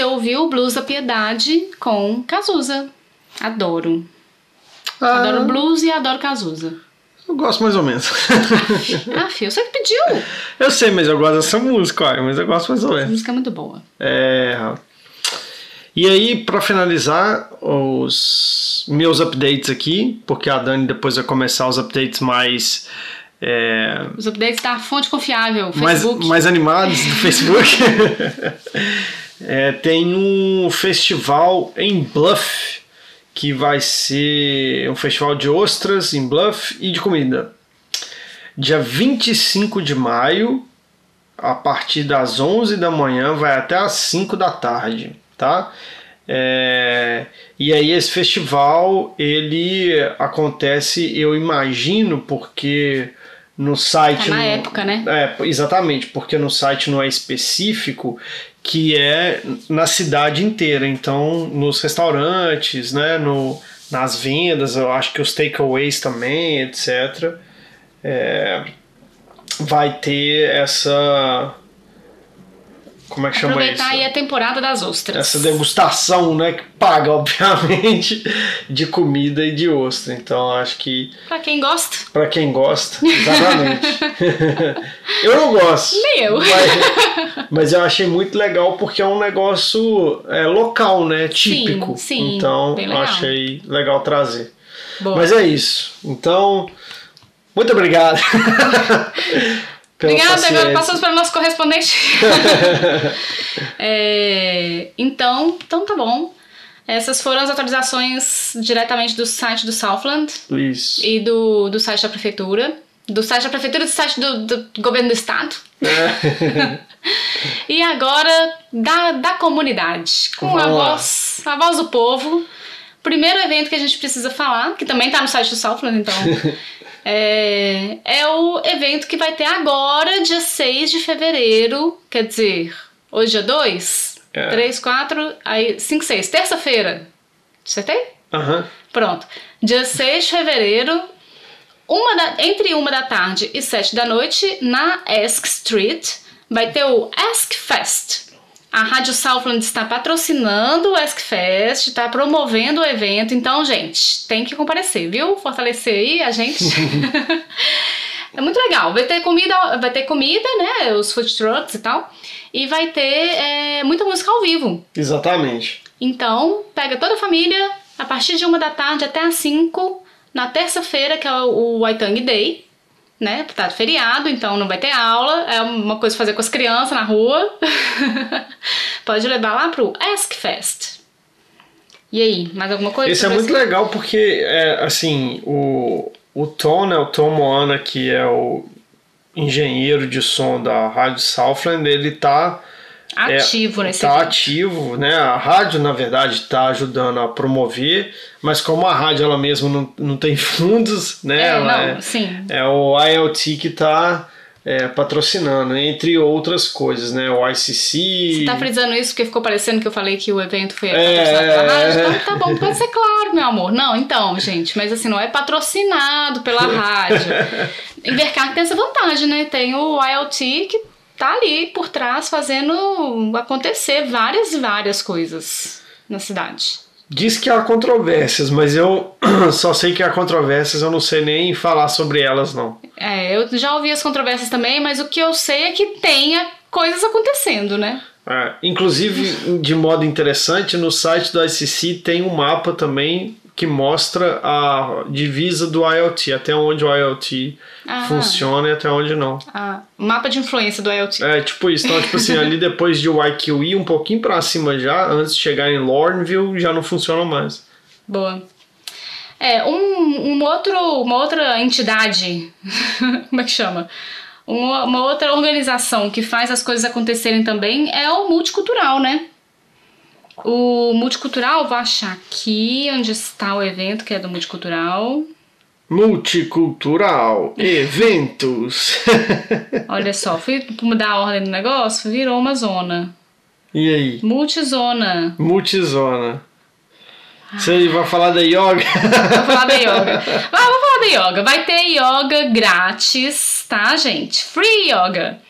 Você ouviu o Blues da Piedade com Cazuza. Adoro. Ah, Adoro blues e adoro Cazuza. eu gosto mais ou menos. Ah, filho, você que pediu. eu sei, mas eu gosto dessa música, olha, mas eu gosto mais ou menos. música é muito boa. É... E aí, pra finalizar, os meus updates aqui, porque a Dani depois vai começar os updates mais. é, Os updates da fonte confiável, mais, Facebook. mais animados do Facebook. É, tem um festival em Bluff, que vai ser um festival de ostras em Bluff e de comida. Dia 25 de maio, a partir das 11 da manhã, vai até as 5 da tarde, tá? É, e aí esse festival ele acontece, eu imagino, porque no site Tá na não- época, né? é, exatamente, porque no site não é específico que é na cidade inteira. Então, nos restaurantes, né, no, nas vendas, eu acho que os takeaways também, etc. é, vai ter essa. Como é que chama isso? Aproveitar aí a temporada das ostras. essa degustação, né, que paga, obviamente, de comida e de ostra. Então, acho que Pra quem gosta, Pra quem gosta, exatamente. eu não gosto. Nem eu. Mas, mas eu achei muito legal porque é um negócio é, local, né? Típico. sim, então bem eu legal. achei legal trazer. boa. Mas é isso. Então, muito obrigado. Obrigada, agora paciência. passamos para o nosso correspondente. É, então, então tá bom. Essas foram as atualizações diretamente do site do Southland Isso. e do, do site da prefeitura. Do site da prefeitura e do site do, do governo do estado. É. E agora da, da comunidade, com a Vamos lá. voz, a voz do povo. Primeiro evento que a gente precisa falar, que também tá no site do Southland, então. é, é o evento que vai ter agora, dia 6 de fevereiro. Quer dizer, hoje é 2? É. 3, 4, aí 5, 6. Terça-feira. Acertei? Aham. Pronto. Dia 6 de fevereiro, uma da- entre uma da tarde e sete da noite, na Ask Street, vai ter o Ask Fest. A Rádio Southland está patrocinando o ESCFest, está promovendo o evento, então, gente, tem que comparecer, viu? Fortalecer aí a gente. é muito legal. Vai ter comida, vai ter comida, né? Os food trucks e tal. E vai ter é, muita música ao vivo. Exatamente. Então, pega toda a família, a partir de uma da tarde até às 5, na terça-feira, que é o Waitang Day, né? Tá de feriado, então não vai ter aula, é uma coisa fazer com as crianças na rua. Pode levar lá pro Ask Fest. E aí, mais alguma coisa? Esse é muito legal porque, é, assim, o, o Tom, né, o Tom Moana, que é o engenheiro de som da Rádio Southland, ele tá Ativo é, nesse tá evento. ativo, né? A rádio, na verdade, está ajudando a promover, mas como a rádio ela mesma não, não tem fundos, né? É, ela não, é, sim. é o IoT que está patrocinando, entre outras coisas, né? O ICC. Você tá frisando isso porque ficou parecendo que eu falei que o evento foi É, patrocinado pela rádio? é. Então tá bom, pode ser claro, meu amor. Não, então, gente, mas assim, não é patrocinado pela rádio. Invercar tem essa vantagem, né? Tem o IoT que tá ali por trás fazendo acontecer várias e várias coisas na cidade. Diz que há controvérsias, mas eu só sei que há controvérsias, eu não sei nem falar sobre elas, não. É, eu já ouvi as controvérsias também, mas o que eu sei é que tenha coisas acontecendo, né? É, inclusive, de modo interessante, no site do ICC tem um mapa também que mostra a divisa do IoT, até onde o IoT Ah. funciona e até onde não. Ah, mapa de influência do IoT. É, tipo isso. Então, tipo assim, ali depois de YQE, um pouquinho pra cima já, antes de chegar em Lornville, já não funciona mais. Boa. É, um, um outro, uma outra entidade, como é que chama? Uma, uma outra organização que faz as coisas acontecerem também é o multicultural, né? O multicultural, vou achar aqui onde está o evento que é do multicultural. Multicultural, eventos. Olha só, fui mudar a ordem do negócio, virou uma zona. e aí? Multizona. Multizona. Você vai falar da yoga? Vou falar da yoga. Vai, vou falar da yoga. Vai ter yoga grátis, tá, gente? Free yoga.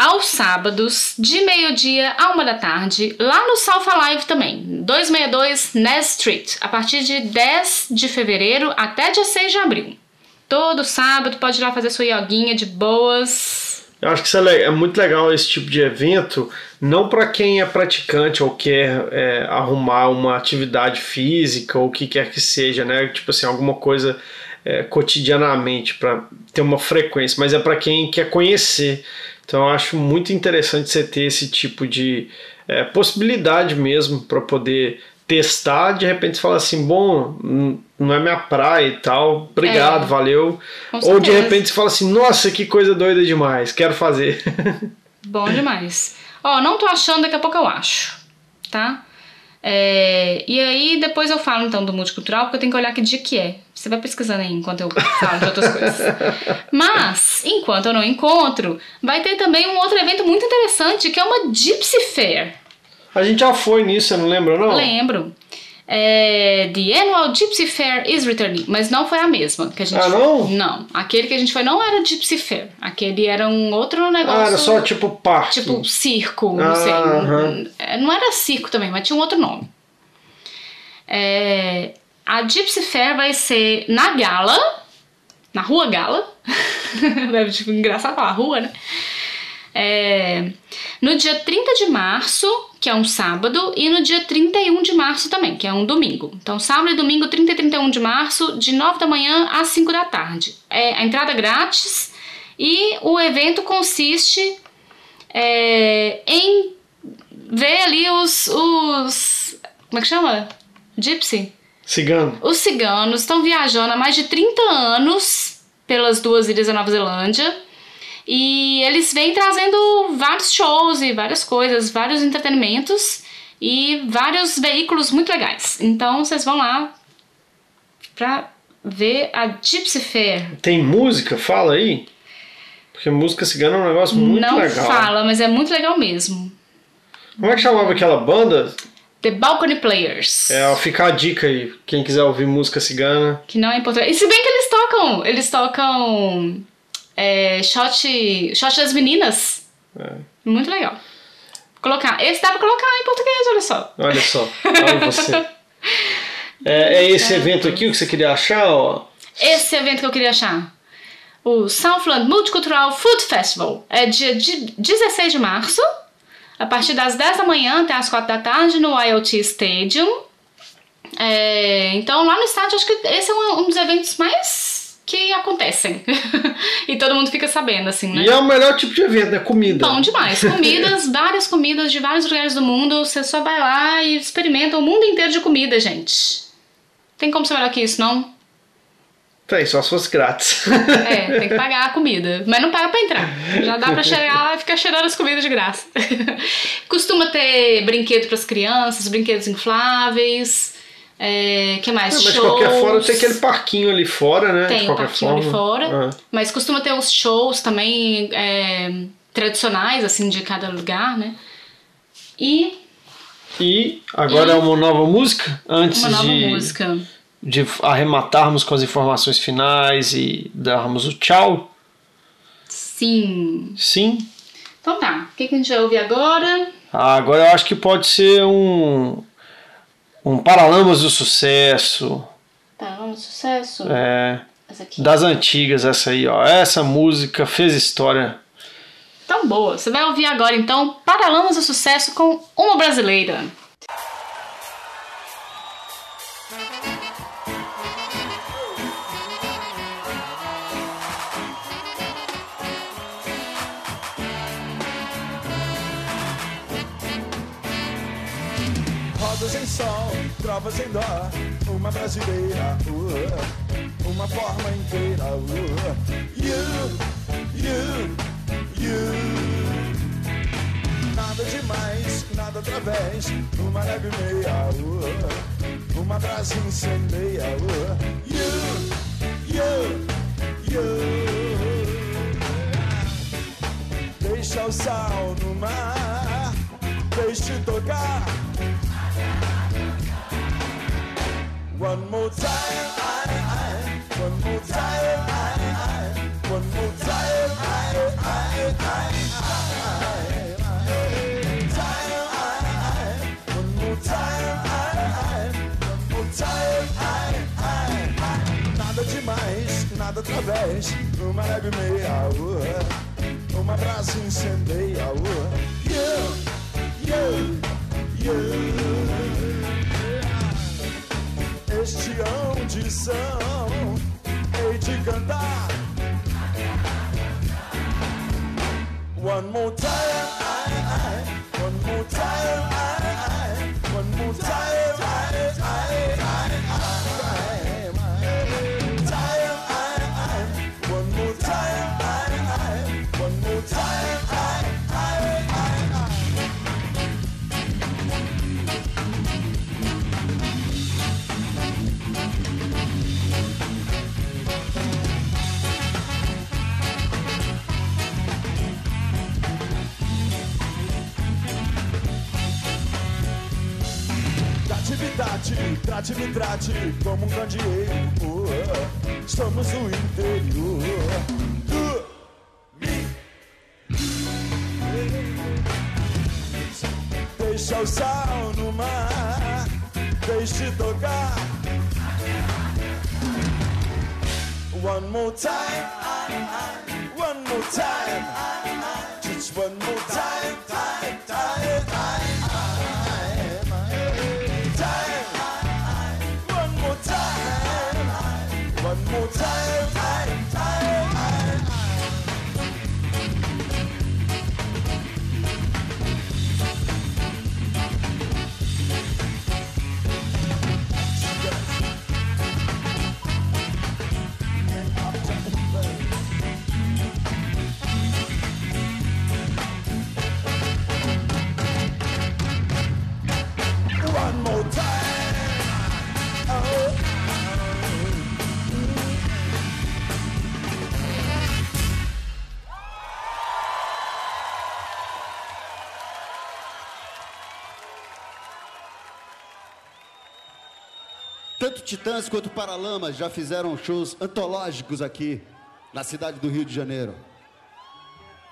Aos sábados, de meio-dia a uma da tarde, lá no South Alive também, 262 Ness Street, a partir de 10 de fevereiro até dia 6 de abril. Todo sábado pode ir lá fazer sua yoguinha de boas. Eu acho que isso é, é muito legal esse tipo de evento, não para quem é praticante ou quer é, arrumar uma atividade física ou o que quer que seja, né? Tipo assim, alguma coisa é, cotidianamente para ter uma frequência, mas é para quem quer conhecer. Então eu acho muito interessante você ter esse tipo de é, possibilidade mesmo para poder testar, de repente você fala assim, bom, não é minha praia e tal, obrigado, É. valeu. Ou de repente você fala assim, nossa, que coisa doida demais, quero fazer. Bom demais. Ó, não tô achando, daqui a pouco eu acho, tá? É, e aí depois eu falo então do multicultural, porque eu tenho que olhar que dia que é. Você vai pesquisando aí enquanto eu falo de outras coisas. Mas, enquanto eu não encontro, vai ter também um outro evento muito interessante, que é uma Gypsy Fair. A gente já foi nisso, você não lembra, não? Lembro. É, the Annual Gypsy Fair is returning, mas não foi a mesma que a gente Ah, foi. não? Não. Aquele que a gente foi não era Gypsy Fair. Aquele era um outro negócio. Ah, era só tipo parque. Tipo, circo, não Ah, sei. aham. É, Não era circo também, mas tinha um outro nome. É, a Gypsy Fair vai ser na Gala, na Rua Gala. Deve tipo, engraçado falar rua, né? É, no dia 30 de março, que é um sábado, e no dia 31 de março também, que é um domingo. Então, sábado e domingo, 30 e 31 de março, de 9 da manhã às 5 da tarde. É, a entrada grátis e o evento consiste é, em ver ali os, os. Como é que chama? Gypsy? Cigano. Os ciganos estão viajando há mais de 30 anos pelas duas ilhas da Nova Zelândia. E eles vêm trazendo vários shows e várias coisas, vários entretenimentos e vários veículos muito legais. Então vocês vão lá pra ver a Gypsy Fair. Tem música? Fala aí. Porque música cigana é um negócio muito Não legal. fala, mas é muito legal mesmo. Como é que chamava aquela banda? The Balcony Players. É, fica a dica aí. Quem quiser ouvir música cigana. Que não é em português. E se bem que eles tocam, eles tocam é, shot, shot das meninas. É. Muito legal. Colocar. Esse dá pra colocar em português, olha só. Olha só, olha você. É, é esse evento aqui o que você queria achar? Ó. Esse evento que eu queria achar. O Southland Multicultural Food Festival. É dia de 16 de março, a partir das 10 da manhã até as 4 da tarde, no IoT Stadium. É, então, lá no estádio, acho que esse é um, um dos eventos mais que acontecem. e todo mundo fica sabendo, assim, né? E é o melhor tipo de evento, né? Comida. Bom demais. Comidas, várias comidas de vários lugares do mundo. Você só vai lá e experimenta o mundo inteiro de comida, gente. Tem como ser melhor que isso, não? Tem, só se fosse grátis. É, tem que pagar a comida. Mas não paga pra entrar. Já dá pra chegar lá e ficar cheirando as comidas de graça. Costuma ter brinquedo pras crianças, brinquedos infláveis. É, que mais? Não, mas de Shows. qualquer forma tem aquele parquinho ali fora, né? de Tem o qualquer parquinho ali forma. fora. É. Mas costuma ter uns shows também é, tradicionais, assim, de cada lugar, né? E E agora E- é uma nova música? Antes uma nova de, música. De arrematarmos com as informações finais e darmos o tchau. Sim. Sim. Então tá. O que, que a gente vai ouvir agora? Ah, agora eu acho que pode ser um. Um Paralamas do Sucesso. Tá, vamos, sucesso. É, das antigas, essa aí, ó. Essa música fez história. Tão boa. Você vai ouvir agora, então, Paralamas do Sucesso com uma brasileira. Rodas em sol, trovas em dó, uma brasileira, uh, uma forma inteira. Uh, you, you, you. Nada demais, nada através, uma leve meia, uh, uma brasa incendeia. Uh, you, you, you. Deixa o sal no mar, deixe tocar. One more time, I, I, one more time, I, I, one more time, I, I, I, I, I. I, I, I, I, I, I. Nada demais, nada através, uma leve meia, uh, uma brasa incendeia, uh. You, you, you. One more Atividade, trate-me, trate como um candeeiro. Uh, Estamos no interior. Me. Deixa o sal no mar, deixe tocar. One more time, one more time, just one more time, Tanto Titãs quanto Paralamas já fizeram shows antológicos aqui na cidade do Rio de Janeiro.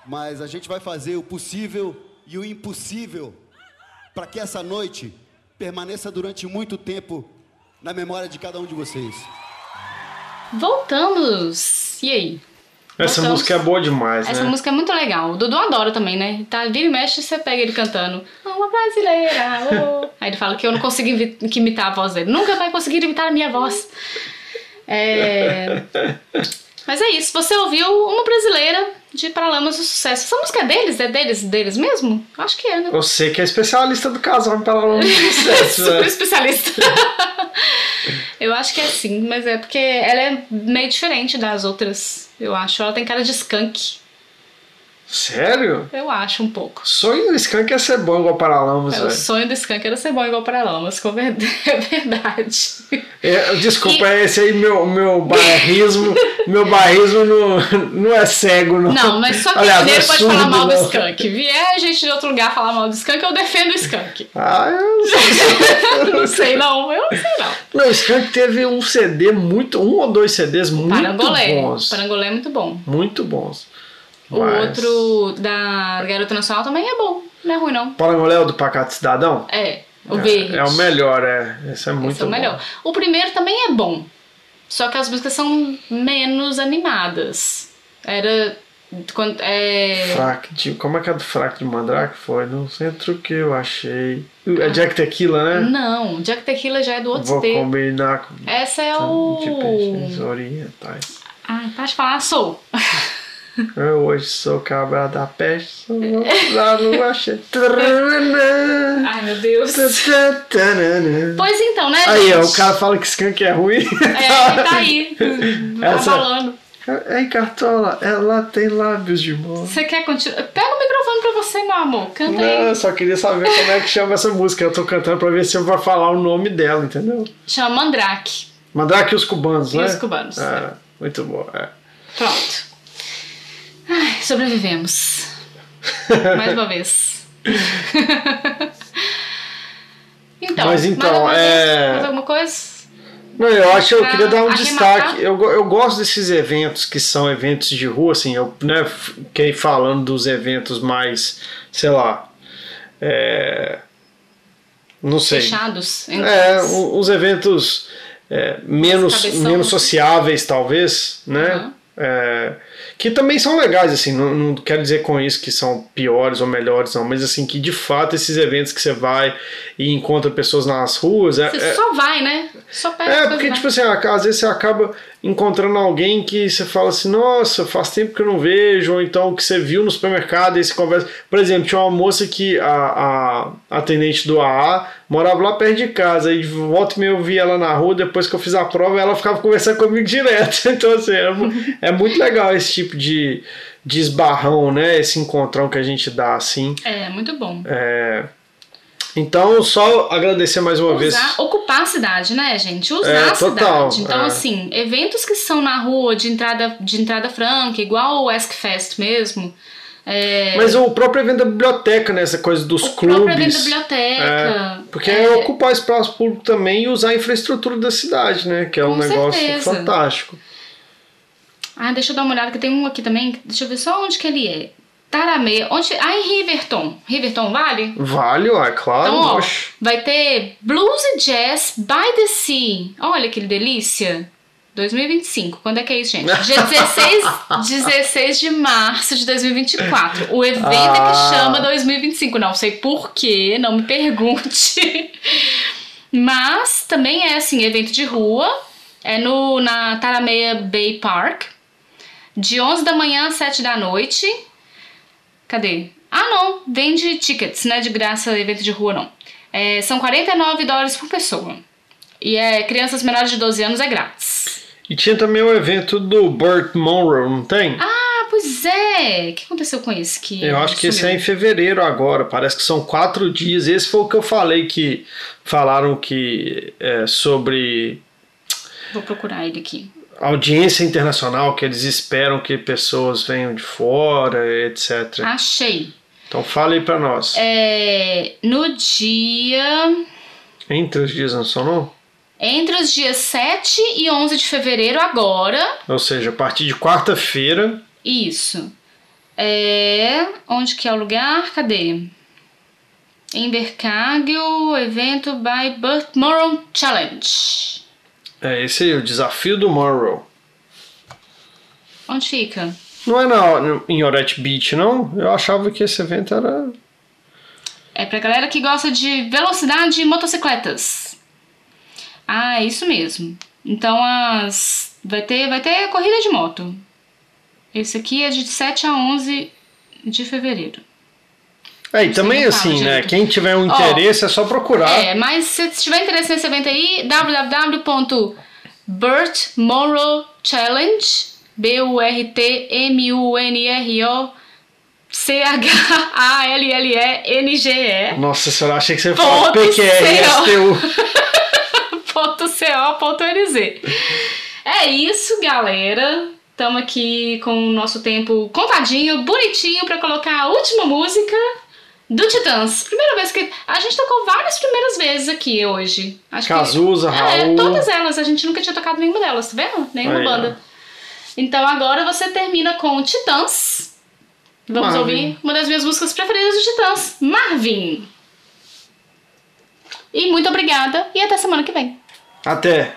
Mas a gente vai fazer o possível e o impossível para que essa noite permaneça durante muito tempo na memória de cada um de vocês. Voltamos! E aí? Essa Voltamos. música é boa demais, Essa né? música é muito legal. O Dudu adora também, né? Tá, vira e mexe, você pega ele cantando. Uma brasileira, oh. Aí ele fala que eu não consigo imitar a voz dele. Nunca vai conseguir imitar a minha voz. É... Mas é isso. Você ouviu uma brasileira de Paralamas do Sucesso. Essa música é deles? É deles, deles mesmo? Acho que é, né? Eu sei que é especialista do casal para lá no sucesso. Super né? especialista. eu acho que é sim, mas é porque ela é meio diferente das outras, eu acho. Ela tem cara de skunk. Sério? Eu acho um pouco. Sonho do Skank é ser bom igual Paralamas, É, o velho. sonho do skunk era ser bom igual para Lamas, com ver- é verdade. É, desculpa, E- é esse aí meu, meu bairrismo. meu bairrismo não, não é cego, não. Não, mas só que Aliás, não é pode falar mal do não. skunk. Vier gente de outro lugar falar mal do skunk, eu defendo o skunk. Ah, eu não sei. não sei não, eu não sei não. Não, o Skank teve um CD muito. Um ou dois CDs muito Parangolé. bons. Parangolé é muito bom. Muito bons. O Mas- outro da Garota Nacional também é bom. Não é ruim, não. Parangolé é o do Pacato Cidadão? É, o É- verde. É o melhor, é. Esse é muito Esse é o bom. melhor. O primeiro também é bom. Só que as músicas são menos animadas. Era. Quando, é, Fraque de. Como é que é do Fraque de Mandrake? Foi no centro que eu achei. É Jack Tequila, né? Não, Jack Tequila já é do outro Vou CD. combinar com. Essa é o. De peixes orientais. Ai, para de falar, sou. Eu hoje sou cabra da peste, sou da lua cheia. Ai, meu Deus. Aí, Pois então, né, ó, gente? o cara fala que Skank é ruim. É, tá aí. Essa- Abalando. Ei, Cartola, ela tem lábios de mão. Você quer continuar? Pega o microfone pra você, meu amor. Canta Não, aí. eu só queria saber como é que chama essa música. Eu tô cantando pra ver se eu vou falar o nome dela, entendeu? Chama Mandrake. Mandrake e os cubanos, E né? os cubanos. É, muito bom. É. Pronto. Ai, sobrevivemos. Mais uma vez. então, Mas então, mais é- mais alguma coisa? Não, eu acho que eu queria dar um arrematar? destaque. Eu, eu gosto desses eventos que são eventos de rua, assim, eu né, fiquei falando dos eventos mais, sei lá. é, não sei. Fechados? É, os eventos é, menos, menos sociáveis, talvez, né? Uhum. É, que também são legais, assim, não, não quero dizer com isso que são piores ou melhores, não, mas assim, que de fato esses eventos que você vai e encontra pessoas nas ruas. É, Você é- só vai, né? Só pega é, porque, tipo assim, às vezes você acaba encontrando alguém que você fala assim, nossa, faz tempo que eu não vejo, ou então que você viu no supermercado e você conversa. Por exemplo, tinha uma moça que a, a atendente do AA morava lá perto de casa, e de volta e meia eu vi ela na rua, depois que eu fiz a prova, ela ficava conversando comigo direto. Então, assim, é, é muito legal esse tipo de, de esbarrão, né? Esse encontrão que a gente dá, assim. É, muito bom. É, Então, só agradecer mais uma vez. Usar, ocupar a cidade, né, gente? Usar É, a total, cidade. Então, é. assim, eventos que são na rua de entrada, de entrada franca, igual o Ask Fest mesmo. É, Mas o próprio evento da biblioteca, né? Essa coisa dos o clubes. próprio evento da biblioteca. É, porque é é, ocupar espaço público também e usar a infraestrutura da cidade, né? Que é um Com negócio certeza. fantástico. Ah, deixa eu dar uma olhada, que tem um aqui também. Deixa eu ver só onde que ele é. Tarameia. Onde... Ah, em Riverton. Riverton vale? Vale, é claro. Então, ó, oxe. vai ter Blues e Jazz by the Sea. Olha que delícia. 2025. Quando é que é isso, gente? Dia 16, 16 de março de 2024. O evento é Ah. que chama 2025. Não sei porquê, não me pergunte. Mas também é assim, evento de rua. É no, na Tarameia Bay Park. De 11 da manhã às 7 da noite. Cadê? Ah, não. Vende tickets, né? De graça, evento de rua, não. É, são 49 dólares por pessoa. E é crianças menores de 12 anos é grátis. E tinha também o evento do Burt Monroe, não tem? Ah, pois é. O que aconteceu com esse? Que Eu acho que esse é em fevereiro agora, parece que são quatro dias. Esse foi o que eu falei que falaram que é sobre Vou procurar ele aqui. Audiência internacional, que eles esperam que pessoas venham de fora, etc. Achei. Então fale aí pra nós. É, no dia. Entre os dias não são não? Entre os dias 7 e 11 de fevereiro, agora. Ou seja, a partir de quarta-feira, Isso. É. Onde que é o lugar? Cadê? Invercargill, evento by Moron Challenge. É esse aí, o desafio do Morrow. Onde fica? Não é na, em Oret Beach, não? Eu achava que esse evento era. É pra galera que gosta de velocidade e motocicletas. Ah, é isso mesmo. Então as vai ter vai ter corrida de moto. Esse aqui é de 7 a 11 de fevereiro. É, e também assim, né? Quem tiver um interesse é só procurar. É, mas se tiver interesse nesse evento aí, www.burtmonroe challenge B U R T M U N R O C H A L L E N G E Nossa senhora, achei que você ia falar Ponto PQRSTU. .co.nz. É isso, galera. Estamos aqui com o nosso tempo contadinho, bonitinho, pra colocar a última música do Titãs. Primeira vez que. A gente tocou várias primeiras vezes aqui hoje. Acho que- Cazuza, É, Raul. todas elas. A gente nunca tinha tocado nenhuma delas, tá vendo? Nenhuma Aí, banda. Então agora você termina com Titãs. Vamos Marvin. ouvir uma das minhas músicas preferidas do Titãs, Marvin. E muito obrigada e até semana que vem. Até.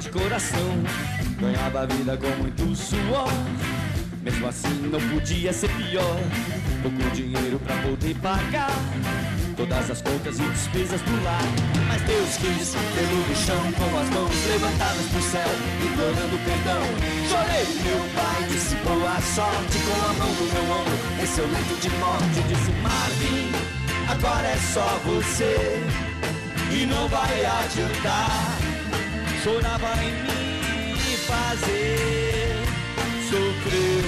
Grande coração. Ganhava a vida com muito suor. Mesmo assim, não podia ser pior. Pouco dinheiro pra poder pagar todas as contas e despesas do lar. Mas Deus quis pelo chão com as mãos levantadas pro céu, implorando perdão. Chorei, meu pai disse boa sorte com a mão no meu ombro. Em seu leito de morte, disse Marvin, agora é só você e não vai adiantar. Chorava em mim e fazer sofrer.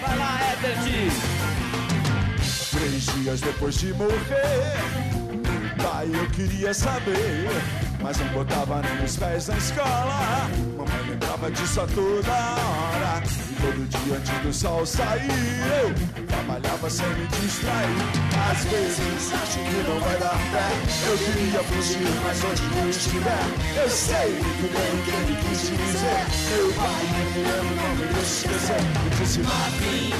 Vai lá, Herbert! Três dias depois de morrer, pai, eu queria saber. Mas não botava nem os pés na escola. Mamãe lembrava disso a toda hora. Todo dia antes do sol sair, eu trabalhava sem me distrair. Às vezes acho que não vai dar pé. Eu queria fugir, mas onde eu estiver, eu sei muito bem o que ele quis dizer. Meu pai me não me esquecer. Eu disse, Marvin,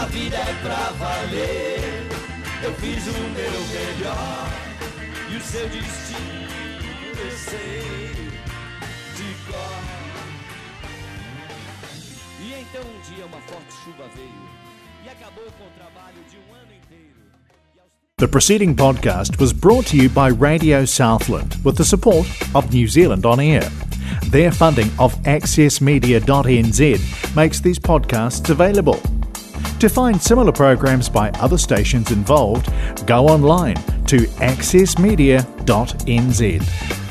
a vida é pra valer. Eu fiz o meu melhor e o seu destino eu sei Um dia uma forte chuva veio e acabou com o trabalho de um ano inteiro. The preceding podcast was brought to you by Radio Southland with the support of New Zealand On Air. Their funding of accessmedia.nz makes these podcasts available. To find similar programs by other stations involved, go online to accessmedia.nz.